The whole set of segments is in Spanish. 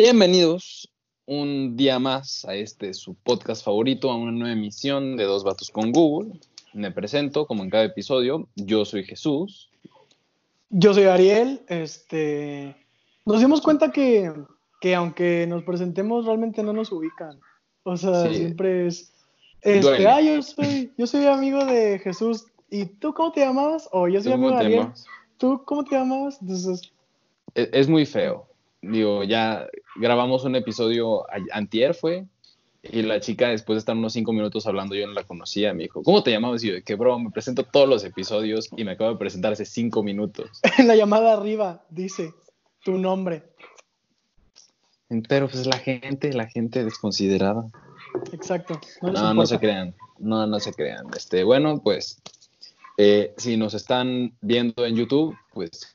Bienvenidos un día más a este su podcast favorito, a una nueva emisión de Dos Vatos con Google. Me presento, como en cada episodio, yo soy Jesús. Yo soy Ariel. Este, nos dimos cuenta que, que aunque nos presentemos, realmente no nos ubican. O sea, Sí. siempre es. Este, ah, yo soy, yo soy amigo de Jesús. ¿Y tú cómo te llamabas? O yo soy ¿Tú amigo de Ariel. ¿Tú cómo te llamabas? Entonces, Es, es muy feo. Digo, ya grabamos un episodio antier fue, y la chica después de estar unos cinco minutos hablando, yo no la conocía, me dijo, ¿cómo te llamabas? Y yo, que bro, me presento todos los episodios y me acabo de presentar hace cinco minutos. en la llamada arriba dice tu nombre. Pero pues la gente, la gente desconsiderada. Exacto. No, No, no se crean, no, no se crean. Este, bueno, pues, eh, si nos están viendo en YouTube, pues,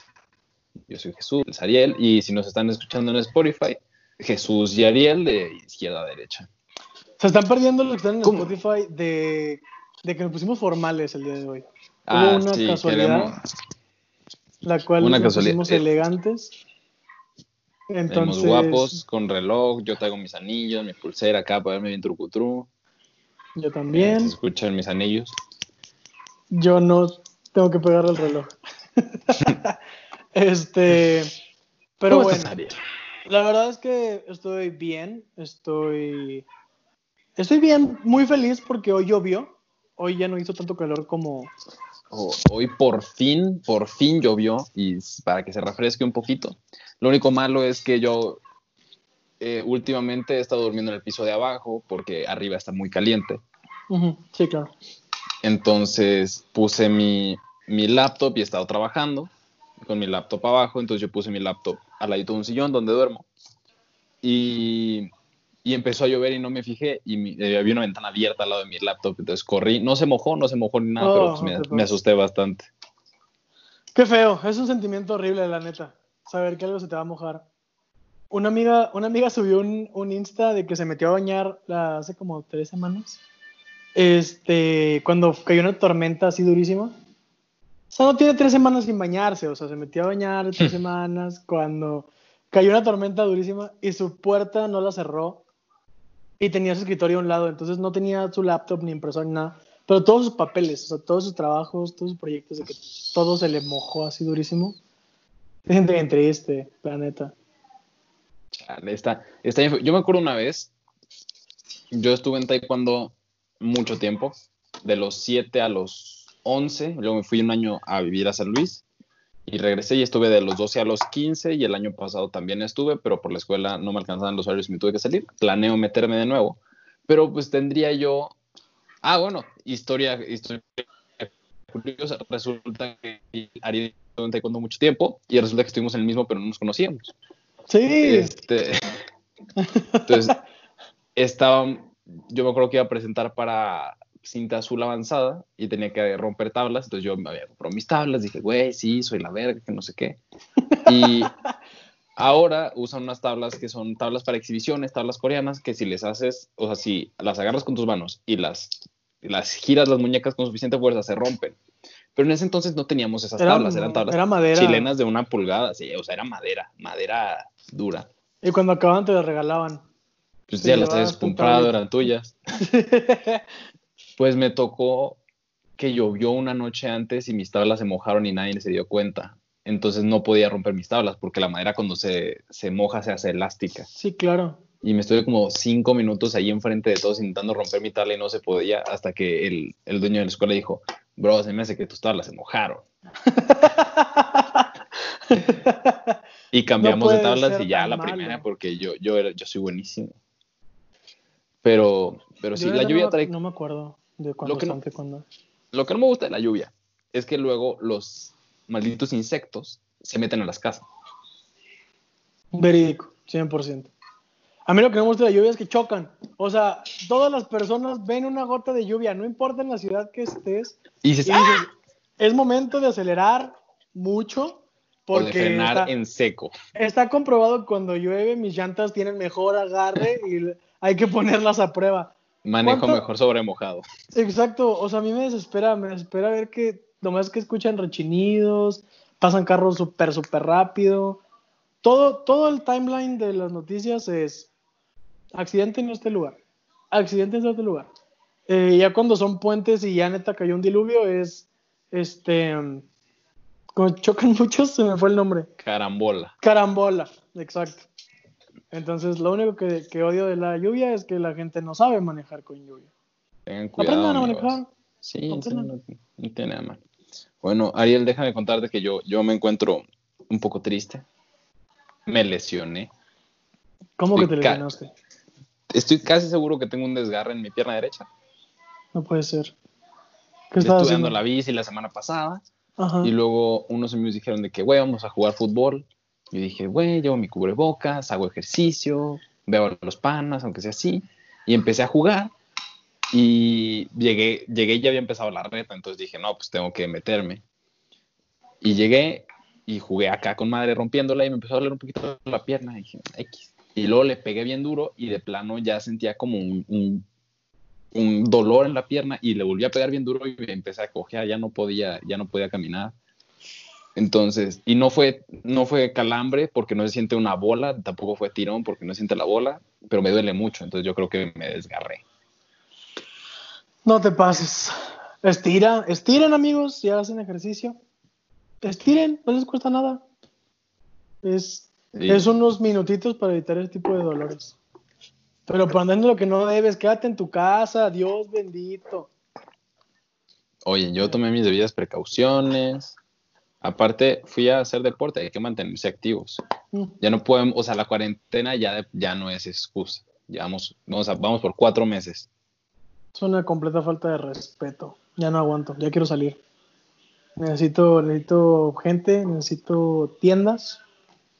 yo soy Jesús, es Ariel, y si nos están escuchando en Spotify, Jesús y Ariel de izquierda a derecha. Se están perdiendo los que están en ¿Cómo? Spotify de, de que nos pusimos formales el día de hoy. Ah, Hubo una sí, casualidad, queremos, la cual Una nos casualidad. pusimos Eh, elegantes. tenemos Entonces, guapos, con reloj, yo traigo mis anillos, mi pulsera acá para verme bien trucutru. yo Eh, también. se escuchan mis anillos. Yo no tengo que pegarle el reloj. este, pero ¿Cómo bueno, estás, Ariel? la verdad es que estoy bien, estoy, estoy bien, muy feliz porque hoy llovió. Hoy ya no hizo tanto calor como, Oh, Hoy por fin, por fin llovió y para que se refresque un poquito. Lo único malo es que yo eh, últimamente he estado durmiendo en el piso de abajo porque arriba está muy caliente. Sí, claro. Entonces puse mi, mi laptop y he estado trabajando con mi laptop abajo. Entonces yo puse mi laptop al ladito de un sillón donde duermo. Y, y empezó a llover y no me fijé. Y mi- eh, había una ventana abierta al lado de mi laptop. Entonces corrí. No se mojó, no se mojó ni nada, Oh, pero pues me, me asusté bastante. Qué feo, es un sentimiento horrible, la neta. Saber que algo se te va a mojar. Una amiga, una amiga subió un, un Insta de que se metió a bañar la- hace como tres semanas. Este, cuando cayó una tormenta así durísima. O sea, no tiene tres semanas sin bañarse. O sea, se metió a bañar tres semanas cuando cayó una tormenta durísima y su puerta no la cerró. Y tenía su escritorio a un lado. Entonces no tenía su laptop ni impresora ni nada. Pero todos sus papeles, o sea, todos sus trabajos, todos sus proyectos, de que todo se le mojó así durísimo. Se siente bien triste, la neta. Chale, está, está. Yo me acuerdo una vez, yo estuve en taekwondo mucho tiempo, de los 7 a los 11, luego me fui un año a vivir a San Luis y regresé y estuve de los 12 a los 15 y el año pasado también estuve, pero por la escuela no me alcanzaban los horarios y me tuve que salir. Planeo meterme de nuevo, pero pues tendría yo... Ah, bueno, historia, historia curiosa. Resulta que Ariel estuvo en taekwondo mucho tiempo y resulta que estuvimos en el mismo, pero no nos conocíamos. Sí, Este, entonces, estaba, yo me acuerdo que iba a presentar para cinta azul avanzada y tenía que romper tablas, entonces yo me había comprado mis tablas, dije, güey, sí, soy la verga, que no sé qué. Y ahora usan unas tablas que son tablas para exhibiciones, tablas coreanas, que si les haces, o sea, si las agarras con tus manos y las, y las giras las muñecas con suficiente fuerza, se rompen. Pero en ese entonces no teníamos esas Era- tablas, eran tablas era madera. chilenas de una pulgada, sí, o sea, era madera, madera dura. y cuando acababan te las regalaban. Pues Te ya las habías comprado, eran tuyas. Pues me tocó que llovió una noche antes y mis tablas se mojaron y nadie se dio cuenta. Entonces no podía romper mis tablas porque la madera cuando se, se moja se hace elástica. sí, claro. Y me estuve como cinco minutos ahí enfrente de todos intentando romper mi tabla y no se podía hasta que el, el dueño de la escuela dijo, bro, se me hace que tus tablas se mojaron. Y cambiamos de tablas y ya la malo. primera porque yo, yo, era, yo soy buenísimo. Pero, pero sí, Yo la lluvia no, trae... no me acuerdo de Lo que no- están taekwondo. Lo que no me gusta de la lluvia es que luego los malditos insectos se meten a las casas. Verídico, 100%. A mí lo que no me gusta de la lluvia es que chocan. O sea, todas las personas ven una gota de lluvia, no importa en la ciudad que estés. Y Y dices, dices, ¡ah! es momento de acelerar mucho O porque de frenar está, en seco. está comprobado que cuando llueve mis llantas tienen mejor agarre y hay que ponerlas a prueba. Manejo ¿Cuánto? mejor sobre mojado. Exacto, o sea, a mí me desespera, me desespera ver que nomás que escuchan rechinidos, pasan carros súper, súper rápido. todo, todo el timeline de las noticias es accidente en este lugar, accidente en este lugar. Eh, ya cuando son puentes y ya neta cayó un diluvio es, este, como chocan muchos, se me fue el nombre. Carambola. Carambola, exacto. Entonces, lo único que, que odio de la lluvia es que la gente no sabe manejar con lluvia. Tengan cuidado. Aprendan a amigos. manejar. Sí, Aprendan. no, no tiene nada mal. Bueno, Ariel, déjame contarte que yo, yo me encuentro un poco triste. Me lesioné. ¿Cómo que te lesionaste? Estoy casi seguro que tengo un desgarre en mi pierna derecha. No puede ser. Estuve ¿Qué dando haciendo? la bici la semana pasada Ajá. y luego unos amigos dijeron de que, güey, vamos a jugar fútbol. Yo dije, güey, llevo mi cubrebocas, hago ejercicio, veo los panas, aunque sea así. Y empecé a jugar y llegué, llegué y ya había empezado la reta, entonces dije, no, pues tengo que meterme. Y llegué y jugué acá con madre rompiéndola y me empezó a doler un poquito la pierna. Y dije, X. Y luego le pegué bien duro y de plano ya sentía como un, un, un dolor en la pierna y le volví a pegar bien duro y me empecé a cojear, ya no podía, ya no podía caminar. Entonces, y no fue, no fue calambre porque no se siente una bola, tampoco fue tirón porque no se siente la bola, pero me duele mucho, entonces yo creo que me desgarré. No te pases. Estira, estiren amigos, si hacen ejercicio. Estiren, no les cuesta nada. Es, Sí. es unos minutitos para evitar ese tipo de dolores. Pero poniendo lo que no debes, quédate en tu casa, Dios bendito. Oye, yo tomé mis debidas precauciones. Aparte, fui a hacer deporte, hay que mantenerse activos. Mm. Ya no podemos, o sea, la cuarentena ya, ya no es excusa. Llevamos, vamos, a- vamos por cuatro meses. Es una completa falta de respeto. Ya no aguanto, ya quiero salir. Necesito, necesito gente, necesito tiendas,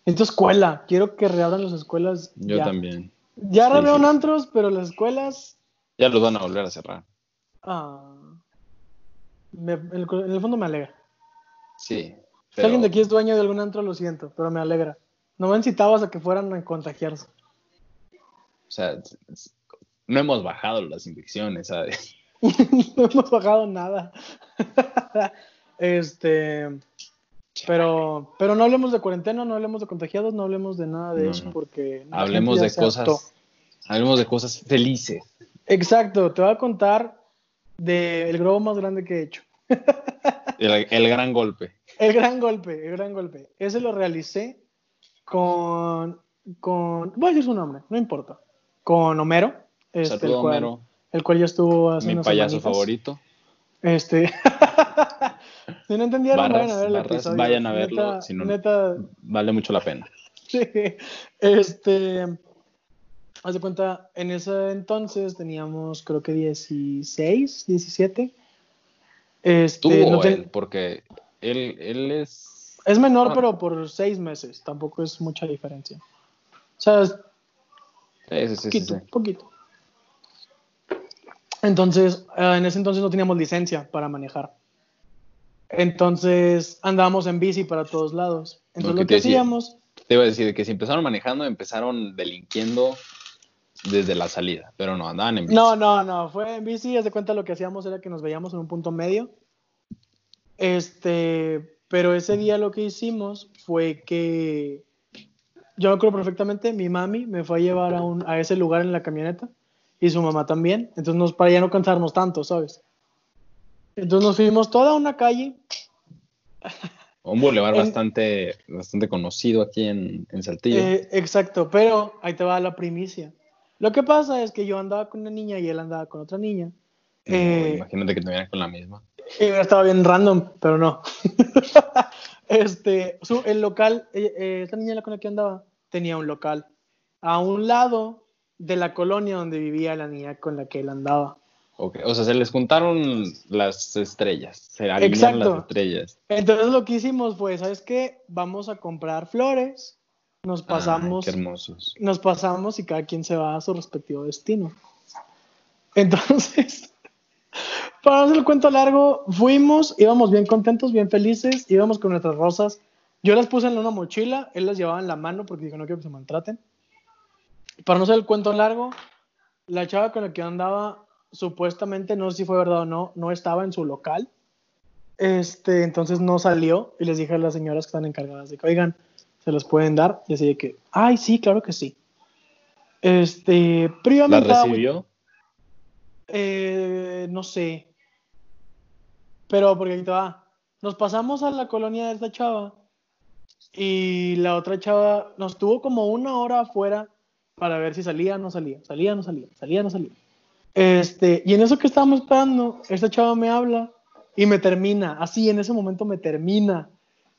necesito escuela. Quiero que reabran las escuelas. Yo ya. también. Ya Sí, reabrieron sí. antros, pero las escuelas. Ya los van a volver a cerrar. ah, me- en, el, en el fondo me alegra. Sí. Si alguien de aquí es dueño de algún antro, lo siento, pero me alegra. No me incitabas a que fueran a contagiarse. O sea, no hemos bajado las infecciones, ¿sabes? no hemos bajado nada. este. Pero, pero no hablemos de cuarentena, no hablemos de contagiados, no hablemos de nada de No, eso porque Hablemos de cosas, hablemos de cosas felices. Exacto, te voy a contar del globo más grande que he hecho. El, el gran golpe. El gran golpe, el gran golpe. Ese lo realicé con, con, voy a decir su nombre, no importa, con Homero, este, Saludo, el, cual, Homero, el cual ya estuvo hace mi unas payaso semanitas. favorito. Este, si no entendieron, Barras, vayan a ver el barras, episodio. vayan a verlo, Neta, si no- neta, Vale mucho la pena. sí. Este, haz de cuenta, en ese entonces teníamos creo que 16, 17. Este, no te- él, porque él, él es... Es menor, Ah. pero por seis meses. Tampoco es mucha diferencia. O sea, es Sí, sí, poquito, sí. poquito. Entonces, eh, en ese entonces no teníamos licencia para manejar. Entonces, andábamos en bici para todos lados. Entonces, Lo que decía. hacíamos, Te iba a decir que si empezaron manejando, empezaron delinquiendo desde la salida, pero no, andaban en bici. no, no, no, fue en bici. Haz de cuenta lo que hacíamos era que nos veíamos en un punto medio. Este, pero ese día lo que hicimos fue que yo me acuerdo perfectamente, mi mami me fue a llevar a, un, a ese lugar en la camioneta y su mamá también. Entonces, nos, para ya no cansarnos tanto, ¿sabes? Entonces nos fuimos toda una calle. Un bulevar bastante, bastante conocido aquí en, en Saltillo. Eh, exacto, pero ahí te va la primicia. Lo que pasa es que yo andaba con una niña y él andaba con otra niña. No, eh, imagínate que te con la misma. Y estaba bien random, pero no. este, su- el local, eh, eh, esta niña con la que andaba tenía un local a un lado de la colonia donde vivía la niña con la que él andaba. Ok, O sea, se les juntaron las estrellas, se alinearon Exacto. las estrellas. Entonces lo que hicimos fue, ¿sabes qué? Vamos a comprar flores, nos pasamos, Ay, qué hermosos. nos pasamos y cada quien se va a su respectivo destino. Entonces, para no hacer el cuento largo, fuimos, íbamos bien contentos, bien felices, íbamos con nuestras rosas. Yo las puse en una mochila, él las llevaba en la mano porque dijo, no quiero que se maltraten. Para no hacer el cuento largo, la chava con la que andaba, supuestamente, no sé si fue verdad o no, no estaba en su local. Este, entonces no salió y les dije a las señoras que están encargadas de que, oigan, se los pueden dar. Y así de que, ay, sí, claro que sí. Este, ¿La previamente. recibió? Eh, no sé. Pero porque ahí te va. Nos pasamos a la colonia de esta chava y la otra chava nos tuvo como una hora afuera para ver si salía o no salía, salía o no salía, salía o no salía. Este, y en eso que estábamos esperando, esta chava me habla y me termina, así en ese momento me termina.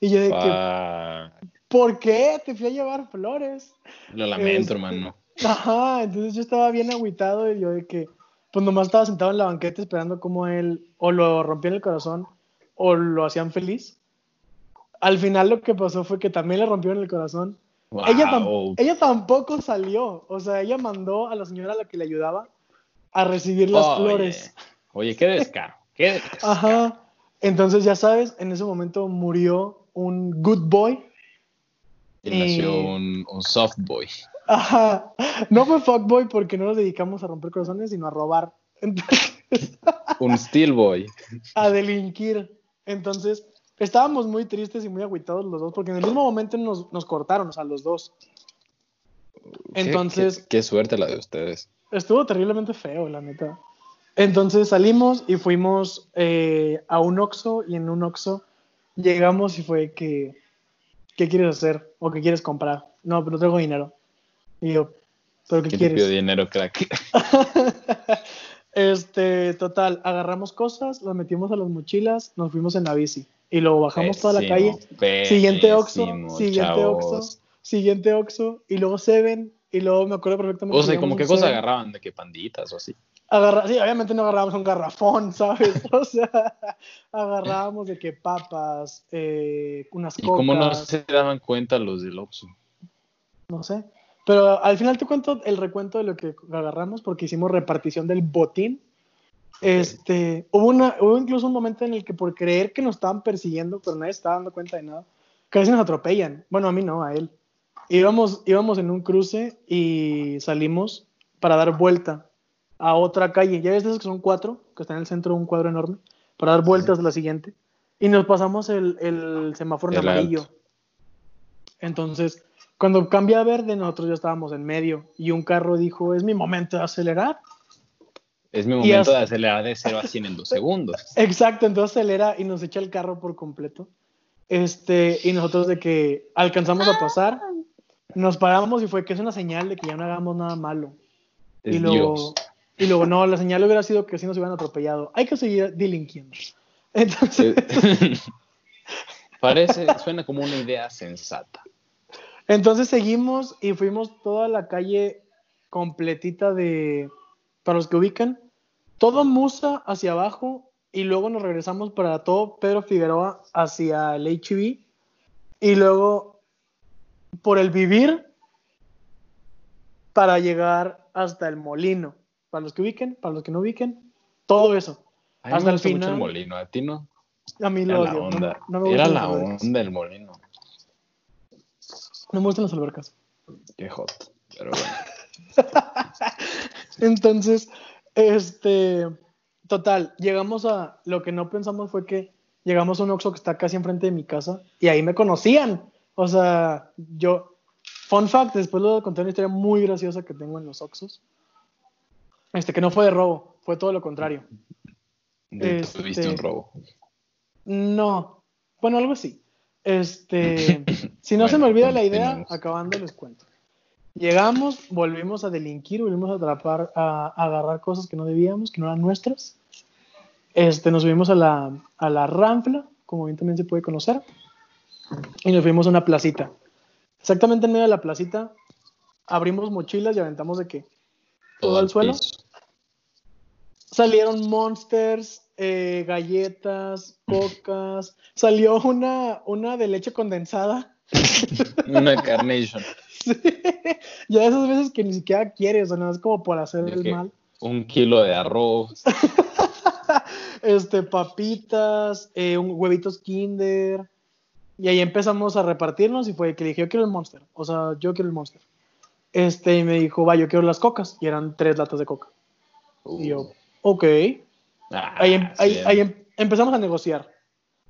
Y yo de que. ¿Por qué? Te fui a llevar flores. Lo lamento, Este, hermano. Ajá, entonces yo estaba bien agüitado y yo de que, pues nomás estaba sentado en la banqueta esperando como él o lo rompían el corazón o lo hacían feliz. Al final lo que pasó fue que también le rompieron el corazón. Ella, tam- Wow. ella tampoco salió, o sea, ella mandó a la señora a la que le ayudaba a recibir las Oye, flores. Oye, qué descaro. Qué descaro. Ajá. Entonces, ya sabes, en ese momento murió un good boy. Y nació Eh, un, un soft boy. Ajá. No fue fuckboy porque no nos dedicamos a romper corazones, sino a robar. Entonces, Un steel boy. a delinquir. Entonces, estábamos muy tristes y muy agüitados los dos, porque en el mismo momento nos, nos cortaron, o sea, los dos. Qué- Entonces, Qué, qué suerte la de ustedes. estuvo terriblemente feo, la neta. Entonces salimos y fuimos eh, a un Oxxo y en un Oxxo llegamos y fue que, ¿qué quieres hacer? ¿O qué quieres comprar? No, pero no tengo dinero. Y yo, ¿pero qué ¿Quién te pidió quieres? dinero, crack? este, total, agarramos cosas, las metimos a las mochilas, nos fuimos en la bici y luego bajamos toda la calle. Pésimo, Siguiente Oxxo, siguiente. Oxxo, siguiente Oxxo y luego Seven y luego me acuerdo perfectamente. O que sea, como qué un cosa Seven. agarraban, de qué panditas o así. Agarra- sí, obviamente no agarrábamos un garrafón, ¿sabes? O sea, agarrábamos de que papas, eh, unas ¿Y cocas, cómo no se daban cuenta los del Oxxo? no sé. Pero al final te cuento el recuento de lo que agarramos porque hicimos repartición del botín. Este, hubo, una, hubo incluso un momento en el que por creer que nos estaban persiguiendo, pero nadie estaba dando cuenta de nada, casi nos atropellan. Bueno, a mí no, a él. Íbamos, íbamos en un cruce y salimos para dar vuelta a otra calle. Ya ves de esos que son cuatro, que están en el centro de un cuadro enorme, para dar vueltas a la siguiente. Y nos pasamos el, el semáforo en El amarillo. alto. Entonces, cuando cambia a verde, nosotros ya estábamos en medio y un carro dijo, es mi momento de acelerar. Es mi momento de acelerar de 0 a 100 en dos segundos. Exacto, entonces acelera y nos echa el carro por completo. Este, y nosotros de que alcanzamos a pasar, nos paramos y fue que es una señal de que ya no hagamos nada malo. Es y luego, Dios. Y luego, no, la señal hubiera sido que si nos hubieran atropellado. Hay que seguir delinquiendo. Entonces, Parece, suena como una idea sensata. entonces seguimos y fuimos toda la calle completita de, para los que ubican, todo Musa hacia abajo y luego nos regresamos para todo Pedro Figueroa hacia el HB y luego por el vivir para llegar hasta el molino. Para los que ubiquen, para los que no ubiquen, todo eso. A mí me Hasta el gusta mucho el molino, a ti no. A mí Era lo la odio. me- onda. no me Era la onda del molino. No me gustan las albercas. Qué hot. Pero bueno. Entonces, este, total, llegamos a, lo que no pensamos fue que llegamos a un Oxxo que está casi enfrente de mi casa y ahí me conocían. O sea, yo, fun fact, después a contar una historia muy graciosa que tengo en los Oxxos. Este, que no fue de robo, fue todo lo contrario. De- Este- Tuviste un robo. No, bueno, algo así. Este, si no se me olvida la idea, acabando les cuento. Llegamos, volvimos a delinquir, volvimos a atrapar, a, a agarrar cosas que no debíamos, que no eran nuestras. Este, nos subimos a la, a la ranfla, como bien también se puede conocer, y nos fuimos a una placita. Exactamente en medio de la placita, abrimos mochilas y aventamos de que todo al suelo. piso. Salieron monsters, eh, galletas, cocas, salió una, una de leche condensada. Una carnation. Sí. Ya esas veces que ni siquiera quieres, o no es como por hacer el mal. Un kilo de arroz. Este, papitas, eh, un- huevitos Kinder. Y ahí empezamos a repartirnos y fue que le dije, yo quiero el monster. O sea, yo quiero el monster. Este, y me dijo, va, yo quiero las cocas. Y eran tres latas de coca. Y yo, ok. Ah, Ahí, ahí- sí. ahí em- empezamos a negociar.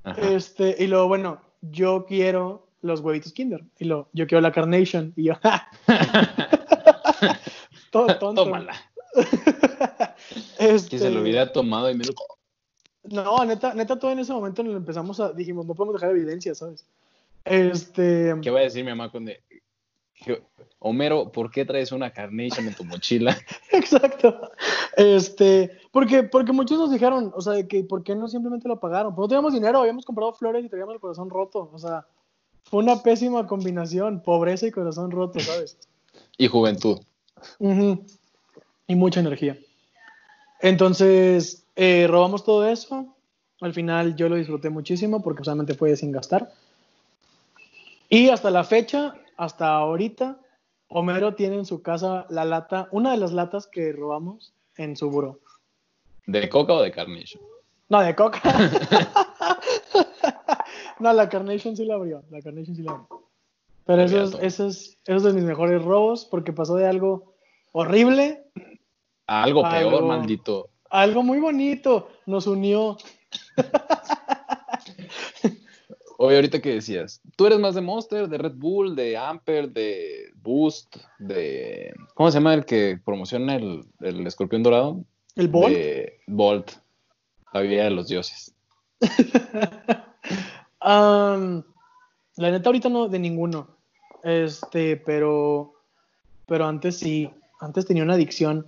Ajá. Este, y luego, bueno, yo quiero los huevitos Kinder. Y lo, yo quiero la Carnation. Y yo, todo tonto. Tómala. Este, Que se lo hubiera tomado y me lo... No, neta, neta, todo en ese momento nos empezamos a, dijimos, no podemos dejar evidencia, ¿sabes? Este, ¿Qué va a decir mi mamá cuando... Homero, ¿por qué traes una Carnation en tu mochila? exacto. Este, porque, porque muchos nos dijeron, o sea, de que ¿por qué no simplemente lo pagaron? Pues no teníamos dinero, habíamos comprado flores y teníamos el corazón roto, o sea, fue una pésima combinación, pobreza y corazón roto, ¿sabes? Y juventud. Y mucha energía. Entonces, eh, robamos todo eso. Al final yo lo disfruté muchísimo porque solamente fue sin gastar. Y hasta la fecha, hasta ahorita, Homero tiene en su casa la lata, una de las latas que robamos en su buró. ¿De coca o de Carnation? No, de coca. no, la Carnation sí la abrió. La Carnation sí la abrió. Pero eso es, eso, es, eso es de mis mejores robos porque pasó de algo horrible A algo peor, Algo- maldito. algo muy bonito. Nos unió. Oye, ahorita que decías, tú eres más de Monster, de Red Bull, de Amper, de Boost, de... ¿Cómo se llama el que promociona el, el escorpión dorado? El bol. De Bolt, la vida de los dioses. La neta ahorita no de ninguno. Este, pero pero antes sí, antes tenía una adicción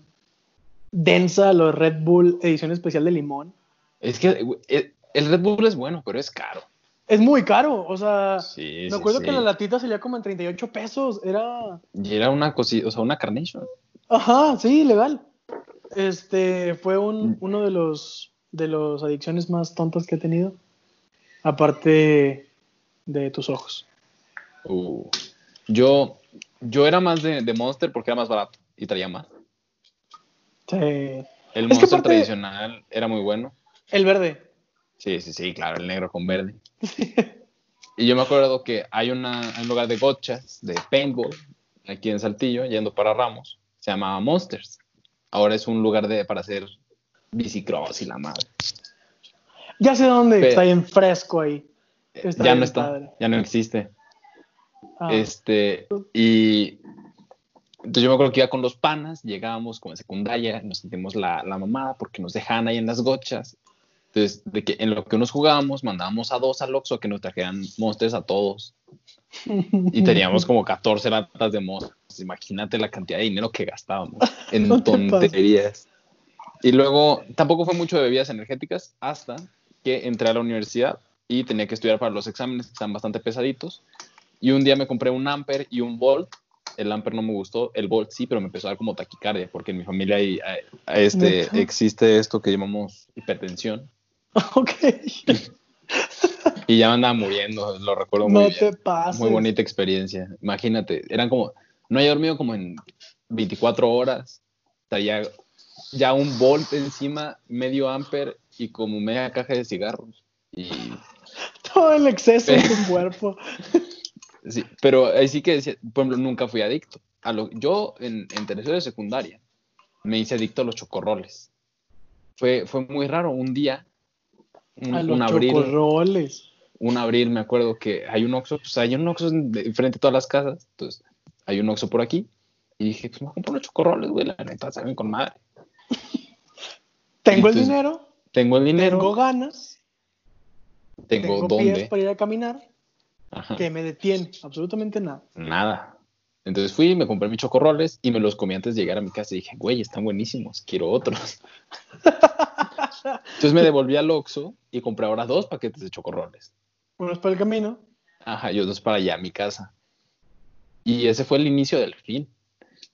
densa a los Red Bull edición especial de limón. Es que el el Red Bull es bueno, pero es caro. Es muy caro, o sea, Sí, me acuerdo sí. que la latita salía como en 38 pesos, era Y era una cosita, o sea, una Carnation. Ajá, sí, legal. Este fue Mm. un, uno de los de los adicciones más tontas que he tenido. Aparte de tus ojos. Uh, yo, yo era más de, de Monster porque era más barato y traía más. Sí. El Monster aparte- tradicional era muy bueno. El verde. Sí, sí, sí, claro, el negro con verde. Y yo me acuerdo que hay, una, hay un lugar de gotchas, de paintball, aquí en Saltillo, yendo para Ramos. Se llamaba Monsters. Ahora es un lugar de, para hacer bicicross y la madre. Ya sé dónde, Pe- está bien fresco ahí. Está ya no está, padre. ya no existe. Ah, Este, y entonces yo me acuerdo que iba con los panas, llegábamos como en secundaria, nos sentimos la, la mamada porque nos dejaban ahí en las gochas. Entonces, de que en lo que nos jugábamos, mandábamos a dos al Oxxo que nos trajeran monsters a todos. Y teníamos como 14 latas de monsters. Imagínate la cantidad de dinero que gastábamos en No te tonterías. Y luego, tampoco fue mucho de bebidas energéticas hasta que entré a la universidad y tenía que estudiar para los exámenes que están bastante pesaditos. Y un día me compré un Amper y un Volt. El Amper no me gustó, el Volt sí, pero me empezó a dar como taquicardia, porque en mi familia hay, este, existe esto que llamamos hipertensión. ok. Y ya me andaba muriendo, lo recuerdo muy No bien. te pases. Muy bonita experiencia. Imagínate, eran como, no había dormido como en 24 horas. Traía ya un volt encima, medio amper y como media caja de cigarros. Y Todo el exceso en tu cuerpo. sí, pero ahí sí que decía, por ejemplo, nunca fui adicto. A lo, yo en, en tercero de secundaria me hice adicto a los chocorroles. Fue, fue muy raro. Un día, un, A los un abril, chocorroles. un abril me acuerdo que hay un Oxxo, pues hay un Oxxo frente a todas las casas, entonces hay un Oxxo por aquí, y dije, pues me comprar unos chocorroles, güey, la neta, saben con madre. Tengo el dinero, Tengo el dinero, tengo ganas, tengo, tengo pies dónde, para ir a caminar, Ajá, que me detiene absolutamente nada. nada. Entonces fui, me compré mis chocorroles y me los comí antes de llegar a mi casa y dije, güey, están buenísimos, quiero otros. Entonces me devolví al Oxxo y compré ahora dos paquetes de chocorroles. Unos para el camino. Ajá, y otros para allá, a mi casa. Y ese fue el inicio del fin.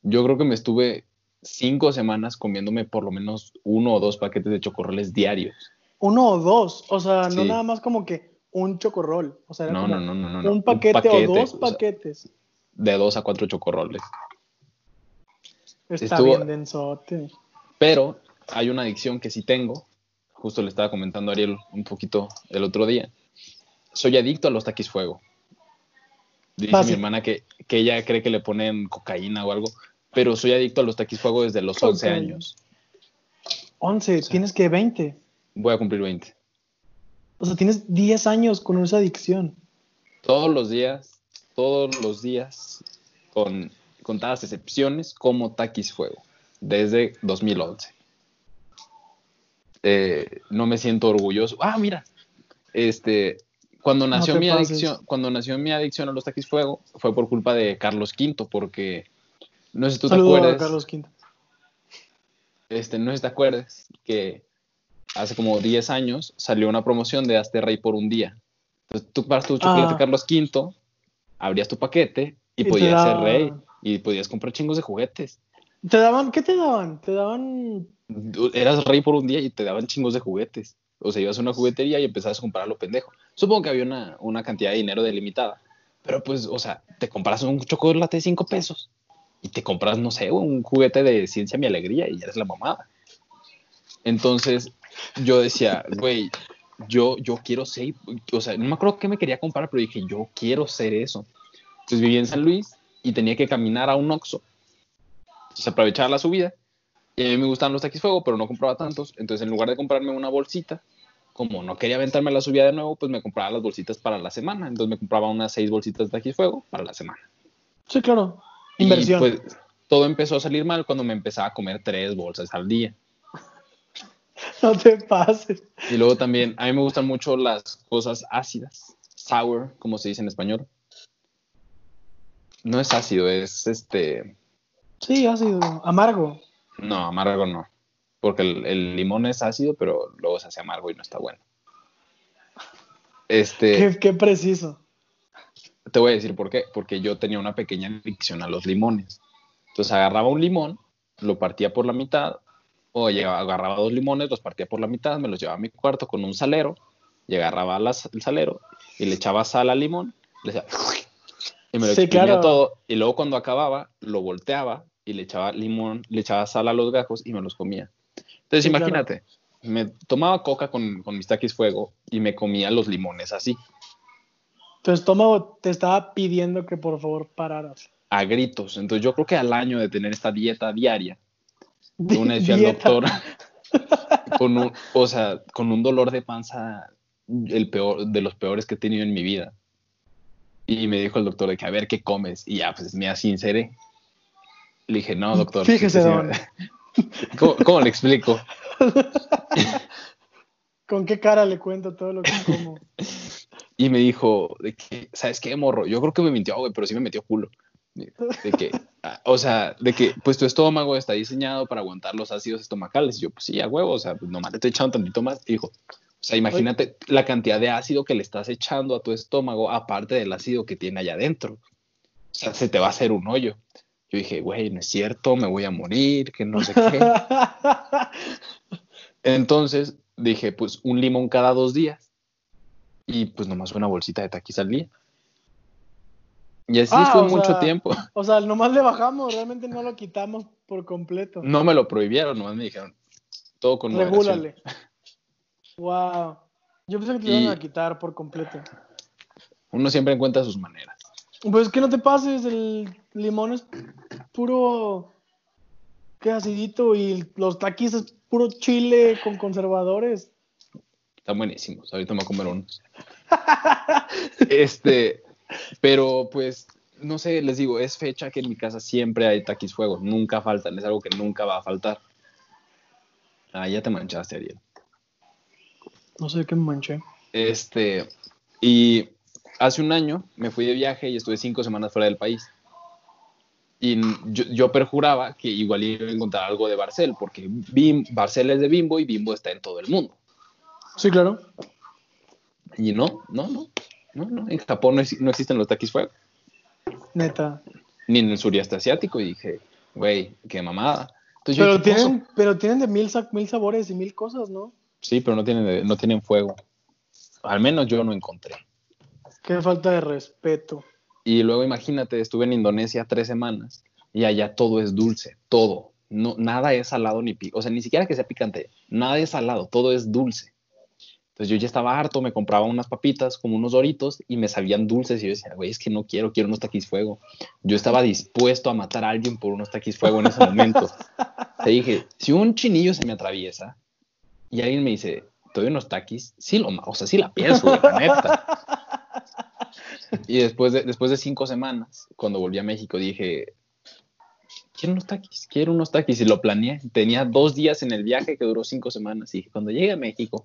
Yo creo que me estuve cinco semanas comiéndome por lo menos uno o dos paquetes de chocorroles diarios. Uno o dos. O sea, no Sí. nada más como que un chocorrol. O sea, era No, como no, no, no, no, un paquete, o dos paquetes. de dos a cuatro chocorroles. Está estuvo- bien densote. Pero hay una adicción que sí tengo. Justo le estaba comentando a Ariel un poquito el otro día. Soy adicto a los taquis fuego. Dice Fácil. mi hermana que, que ella cree que le ponen cocaína o algo, pero soy adicto a los taquis fuego desde los 11 Cocaína. años. 11, tienes que 20. Voy a cumplir 20. O sea, tienes 10 años con esa adicción. Todos los días, todos los días, con contadas excepciones, como taquis fuego, desde 2011. Eh, no me siento orgulloso. Ah, mira, este, cuando nació, mi adicción, cuando nació mi adicción a los taquis fuego, fue por culpa de Carlos V, porque no sé si tú te acuerdas. Carlos V. Este, no sé si te acuerdas que hace como 10 años salió una promoción de Hazte Rey por un día. Entonces tú tu chocolate ah. Carlos V, abrías tu paquete y, podías ser rey y podías comprar chingos de juguetes. ¿Te daban? ¿Qué te daban? Te daban. Eras rey por un día y te daban chingos de juguetes. O sea, ibas a una juguetería y empezabas a comprar lo pendejo. Supongo que había una, una cantidad de dinero delimitada. Pero pues, o sea, te compras un chocolate de 5 pesos y te compras, no sé, un juguete de ciencia mi alegría y eres la mamada. Entonces, yo decía, güey, yo, yo quiero ser, o sea, no me acuerdo qué me quería comprar, pero dije, yo quiero ser eso. Entonces viví en San Luis y tenía que caminar a un Oxxo. Entonces aprovechaba la subida. Y a mí me gustaban los taquis fuego, pero no compraba tantos. Entonces en lugar de comprarme una bolsita, como no quería aventarme la subida de nuevo, pues me compraba las bolsitas para la semana. Entonces me compraba unas seis bolsitas de taquis fuego para la semana. Sí, claro. Inversión. pues todo empezó a salir mal cuando me empezaba a comer tres bolsas al día. No te pases. Y luego también, a mí me gustan mucho las cosas ácidas, sour, como se dice en español. No es ácido, es este. Sí, ácido, amargo. No, amargo no. Porque el, limón es ácido, pero luego se hace amargo y no está bueno. Este. Qué, preciso. Te voy a decir por qué. Porque yo tenía una pequeña adicción a los limones. Entonces agarraba un limón, lo partía por la mitad, o agarraba dos limones, los partía por la mitad, me los llevaba a mi cuarto con un salero, y agarraba el salero y le echaba sal al limón, le decía, y me lo sí, todo. Y luego cuando acababa, lo volteaba y le echaba limón, le echaba sal a los gajos y me los comía. Entonces imagínate, me tomaba coca con, con mis taquis fuego y me comía los limones así. Tu estómago te estaba pidiendo que por favor pararas. A gritos. Entonces yo creo que al año de tener esta dieta diaria, una decía al doctor, con un, o sea, con un dolor de panza el peor, de los peores que he tenido en mi vida. Y me dijo el doctor de que a ver qué comes. Y ya, pues me sinceré. Le dije, no, doctor. Fíjese, don. ¿Cómo, le explico? ¿Con qué cara le cuento todo lo que como? Y me dijo, de que, ¿sabes qué, morro? Yo creo que me mintió, güey, pero sí me metió culo. De, que, ah, o sea, de que, pues tu estómago está diseñado para aguantar los ácidos estomacales. Y yo, pues sí, a huevo, o sea, pues nomás le estoy echando tantito más. Y dijo, o sea, imagínate la cantidad de ácido que le estás echando a tu estómago, aparte del ácido que tiene allá adentro. O sea, se te va a hacer un hoyo. Yo dije, güey, no es cierto, me voy a morir, que no sé qué. Entonces dije, pues un limón cada dos días. Y pues nomás una bolsita de taquis al día. Y así ah, fue mucho tiempo. O sea, nomás le bajamos, realmente no lo quitamos por completo. No me lo prohibieron, nomás me dijeron, todo con Regúlale. Wow. Yo pensé que te iban a quitar por completo. Uno siempre encuentra sus maneras. Pues que no te pases, el limón es puro que acidito y los taquis es puro chile con conservadores. Están buenísimos, ahorita me voy a comer unos. este, pero pues, no sé, les digo, es fecha que en mi casa siempre hay taquis fuego, nunca faltan, es algo que nunca va a faltar. Ah, ya te manchaste, Ariel. No sé qué me manché. Este, y hace un año me fui de viaje y estuve cinco semanas fuera del país. Y yo, perjuraba que igual iba a encontrar algo de Barcel, porque Bim, Barcel es de Bimbo y Bimbo está en todo el mundo. Sí, claro. Y no, no, no, no, no. En Japón no, existen los taquis fuego. Neta. Ni en el sureste asiático. Y dije, güey, qué mamada. pero, tienen, pero tienen de mil, mil sabores y mil cosas, ¿no? Sí, pero no tienen, no tienen fuego. Al menos yo no encontré. Qué falta de respeto. Y luego imagínate, estuve en Indonesia tres semanas y allá todo es dulce, todo. No, nada es salado ni picante. O sea, ni siquiera que sea picante, nada es salado, todo es dulce. Entonces yo ya estaba harto, me compraba unas papitas como unos doritos y me sabían dulces y yo decía, güey, es que no quiero, quiero unos taquis fuego. Yo estaba dispuesto a matar a alguien por unos taquis fuego en ese momento. Te dije, si un chinillo se me atraviesa, y alguien me dice, ¿te doy unos taquis? Sí, lo, o sea, sí la pienso, la neta. Y después de, después de cinco semanas, cuando volví a México, dije, quiero unos taquis, quiero unos taquis. Y lo planeé. Tenía dos días en el viaje que duró cinco semanas. Y dije, cuando llegue a México,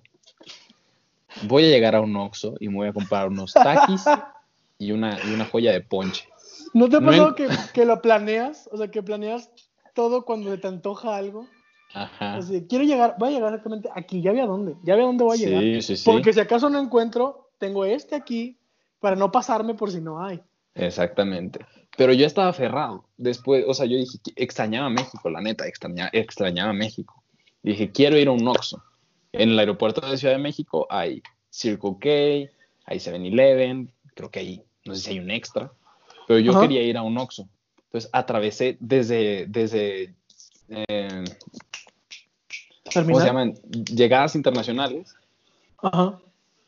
voy a llegar a un Oxxo y me voy a comprar unos taquis y una, y una joya de ponche. ¿No te ha No pasado en- que, que lo planeas? O sea, que planeas todo cuando te antoja algo. Ajá. Quiero llegar, voy a llegar exactamente aquí, ya ve a dónde, ya ve a dónde voy a llegar. Sí, sí, sí. Porque si acaso no encuentro, tengo este aquí para no pasarme por si no hay. Exactamente. Pero yo estaba aferrado. Después, o sea, yo dije, extrañaba México, la neta, extrañaba, extrañaba México. Dije, quiero ir a un Oxxo. En el aeropuerto de Ciudad de México hay Circle K, hay 7-Eleven, creo que hay, no sé si hay un extra, pero yo Ajá. quería ir a un Oxxo. Entonces atravesé desde, desde eh, ¿cómo se llaman? Llegadas internacionales Ajá.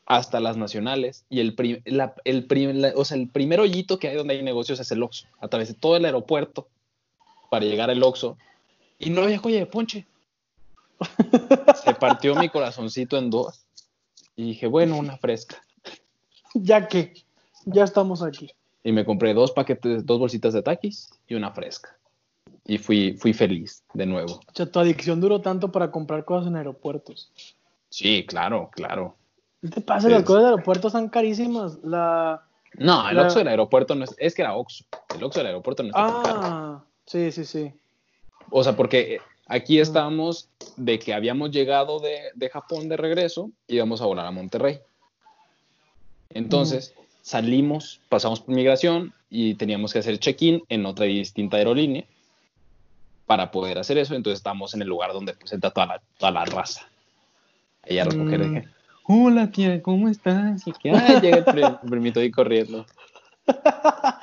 Hasta las nacionales y el, prim- la- el, prim- la- o sea, el primer hoyito que hay donde hay negocios es el Oxxo. Atravesé todo el aeropuerto para llegar al Oxxo y no había joya de ponche. Se partió mi corazoncito en dos y dije, bueno, una fresca. Ya que, ya estamos aquí. Y me compré dos paquetes, dos bolsitas de taquis y una fresca. Y fui, fui feliz de nuevo. O sea, tu adicción duró tanto para comprar cosas en aeropuertos. Sí, claro, claro. ¿Qué te pasa? Las cosas de aeropuertos están carísimas. La... No, el La- Oxxo del aeropuerto no es, es que era Oxxo. El Oxxo del aeropuerto no está tan caro. Ah, sí, sí, sí. O sea, porque aquí estábamos de que habíamos llegado de, de Japón de regreso y íbamos a volar a Monterrey. Entonces salimos, pasamos por migración y teníamos que hacer check-in en otra distinta aerolínea para poder hacer eso. Entonces estábamos en el lugar donde pues entra toda la, toda la raza. Ahí a recoger. Mm. Hola tía, ¿cómo estás? Y que, "Ay", llega el, pri- el primito ahí corriendo.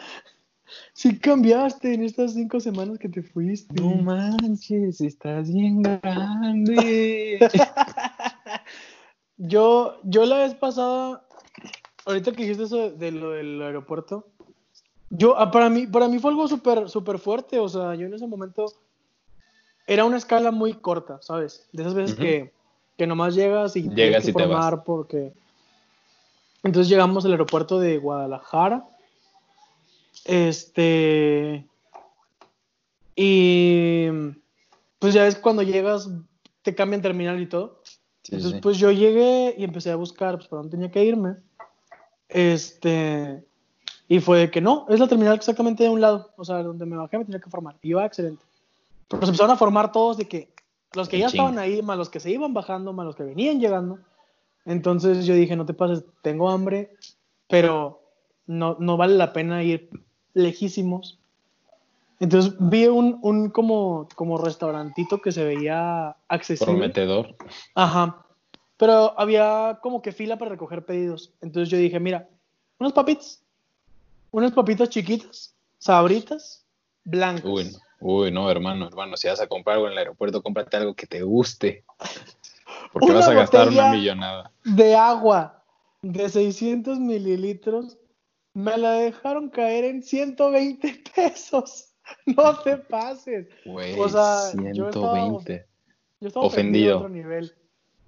Sí cambiaste en estas cinco semanas que te fuiste. No manches, estás bien grande. Yo, yo la vez pasada, ahorita que dijiste eso de, de lo del aeropuerto, yo, ah, para mí, para mí fue algo súper, súper fuerte, o sea, yo en ese momento era una escala muy corta, ¿sabes? De esas veces que, que nomás llegas y Llegas tienes que y te vas. formar porque... Entonces llegamos al aeropuerto de Guadalajara, este... Y pues ya ves cuando llegas, te cambian terminal y todo. Sí, Entonces, sí. pues yo llegué y empecé a buscar, pues, para dónde tenía que irme. Este, y fue de que no, es la terminal exactamente de un lado, o sea, donde me bajé me tenía que formar. Y yo, ah, excelente. Pero se empezaron a formar todos de que los que ya estaban ahí, más los que se iban bajando, más los que venían llegando. Entonces yo dije, no te pases, tengo hambre, pero no, no vale la pena ir lejísimos. Entonces vi un, un como, como restaurantito que se veía accesible. Prometedor. Ajá. Pero había como que fila para recoger pedidos. Entonces yo dije, mira, unas papitas. Unas papitas chiquitas, sabritas, blancas. Uy, no. Uy, no, hermano, hermano, si vas a comprar algo en el aeropuerto, cómprate algo que te guste. Porque Una vas a gastar una millonada. De agua de 600 mililitros. Me la dejaron caer en 120 pesos. No te pases. Güey, O sea, yo estaba- 120. Yo estaba Ofendido. a otro nivel.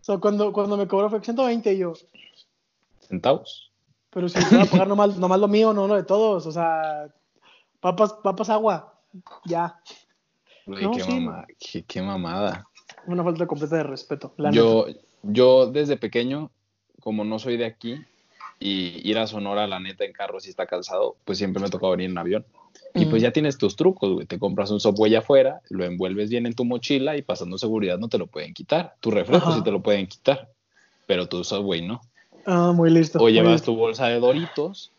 O sea, cuando, cuando me cobró fue 120 y yo, ¿Centavos? pero si voy a pagar nomás, nomás lo mío, no lo de todos. O sea, papas, papas agua. Ya. No, qué, sí. mama- qué, qué mamada. Una falta completa de respeto. la Yo, yo desde pequeño, como no soy de aquí, y ir a Sonora, la neta, en carro si está cansado, pues siempre me tocaba venir en avión. Y pues Mm. ya tienes tus trucos, güey. Te compras un Subway afuera, lo envuelves bien en tu mochila y pasando seguridad no te lo pueden quitar. Tu refresco Ajá. sí te lo pueden quitar, pero tu Subway no. Ah, muy listo. O muy llevas listo. tu bolsa de Doritos,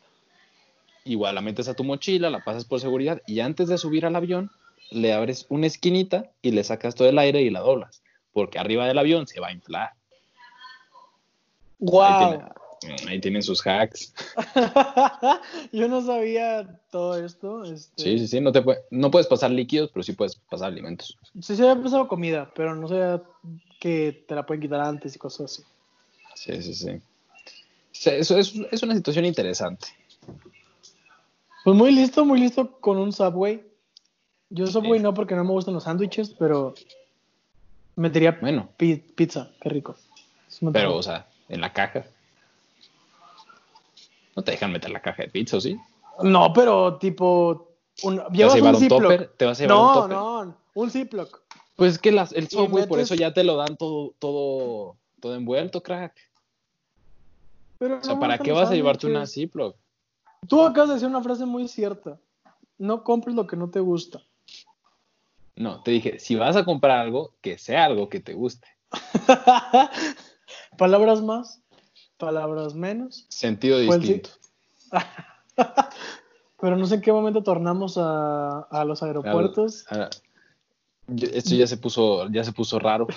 igual la metes a tu mochila, la pasas por seguridad y antes de subir al avión le abres una esquinita y le sacas todo el aire y la doblas, porque arriba del avión se va a inflar. Ahí, ¡Guau! tiene- ahí tienen sus hacks. Yo no sabía todo esto. Este, Sí, sí, sí, no, te no puedes pasar líquidos, pero sí puedes pasar alimentos. Sí, se había pasado comida, pero no sabía que te la pueden quitar antes y cosas así. Sí, sí, sí. Sí, Eso es, es una situación interesante. Pues muy listo, muy listo con un Subway. Yo Subway Sí. no porque no me gustan los sándwiches, pero metería Bueno, pi- pizza, qué rico. Pero, o sea, en la caja. No te dejan meter la caja de pizza, ¿o sí? No, pero tipo. Un, ¿Te vas a llevar un un topper? ¿Te vas a llevar un No, no, un Ziploc. Pues es que las- el Subway por eso ya te lo dan todo, todo, todo envuelto, crack. Pero O sea, no ¿para qué vas a llevarte una. Ziploc? Tú acabas de decir una frase muy cierta. No compres lo que no te gusta. No, te dije, si vas a comprar algo, que sea algo que te guste. palabras más, palabras menos. Sentido Pues distinto. Pero no sé en qué momento tornamos a, a los aeropuertos. Esto ya se puso, ya se puso raro.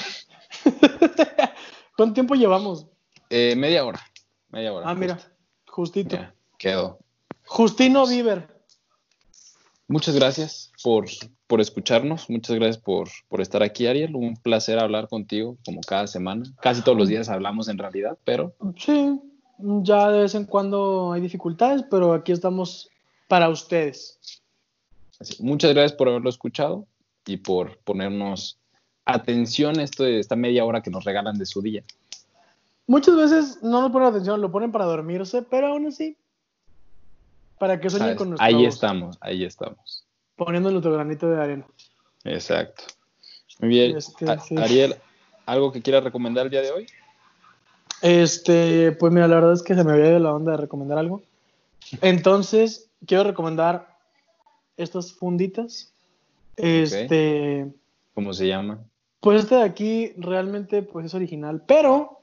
¿Cuánto tiempo llevamos? Eh, media hora. Media hora. Ah, mira, justito. Ya, quedó. Justino Bieber. Muchas gracias por, por escucharnos. Muchas gracias por, por estar aquí, Ariel. Un placer hablar contigo, como cada semana. Casi todos los días hablamos en realidad, pero Sí, ya de vez en cuando hay dificultades, pero aquí estamos para ustedes. así. muchas gracias por haberlo escuchado y por ponernos atención esto de esta media hora que nos regalan de su día. Muchas veces no nos ponen atención, lo ponen para dormirse, pero aún así, para que sueñen con nuestra Ahí estamos, ahí estamos. poniendo nuestro granito de arena. Exacto. Muy bien. Este, A- sí. Ariel, ¿algo que quieras recomendar el día de hoy? Este, pues mira, la verdad es que se me había ido la onda de recomendar algo. Entonces, quiero recomendar estas funditas. Este, ¿Cómo se llama? pues este de aquí realmente pues es original, pero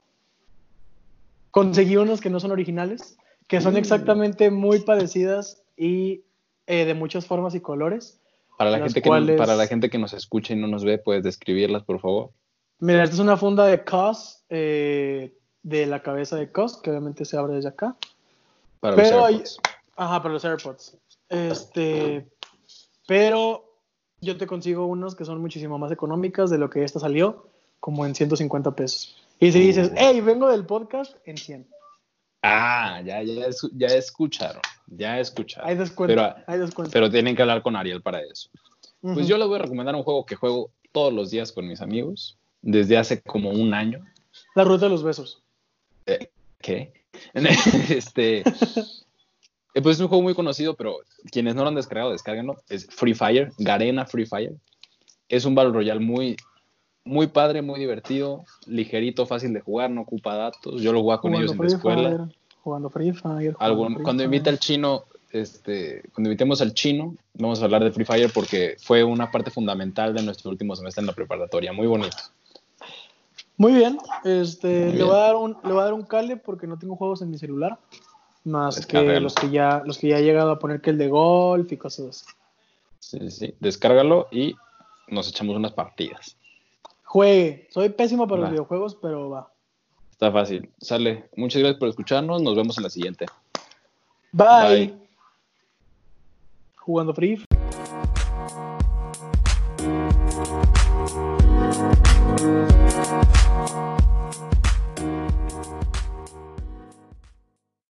conseguí unos que no son originales, que son Mm. exactamente muy parecidas y eh, de muchas formas y colores. Para la, gente que no- para la gente que nos escucha y no nos ve, puedes describirlas, por favor. Mira, esta es una funda de COS, eh, de la cabeza de COS, que obviamente se abre desde acá. Para Pero los hay- AirPods. Ajá, para los AirPods. Este, pero yo te consigo unos que son muchísimo más económicas de lo que esta salió, como en 150 pesos. Y si dices, Uh. hey, vengo del podcast, en 100. Ah, ya, ya, es- ya escucharon. Ya escucharon. Hay descuento. Pero, hay descuento. pero tienen que hablar con Ariel para eso. Pues yo les voy a recomendar un juego que juego todos los días con mis amigos, desde hace como un año. La ruta de los besos. ¿Qué? este. eh, Pues es un juego muy conocido, pero quienes no lo han descargado, descárguenlo. Es Free Fire, Garena Free Fire. Es un Battle Royale muy, muy padre, muy divertido, ligerito, fácil de jugar, no ocupa datos. Yo lo jugaba con ellos en la escuela. Fire, jugando Free Fire. Algún- jugando Free cuando Fire. invite al chino, este, cuando invitemos al chino, vamos a hablar de Free Fire porque fue una parte fundamental de nuestro último semestre en la preparatoria. Muy bonito. Muy bien. Este, Muy le. Voy a dar un, le voy a dar un cale porque no tengo juegos en mi celular. Más que los que, ya, los que ya he llegado a poner que el de golf y cosas así. Sí, sí, sí. Descárgalo y nos echamos unas partidas. Juegue. Soy pésimo para Va. los videojuegos, pero va. Está fácil. Sale. Muchas gracias por escucharnos. Nos vemos en la siguiente. Bye. Bye. Jugando Free.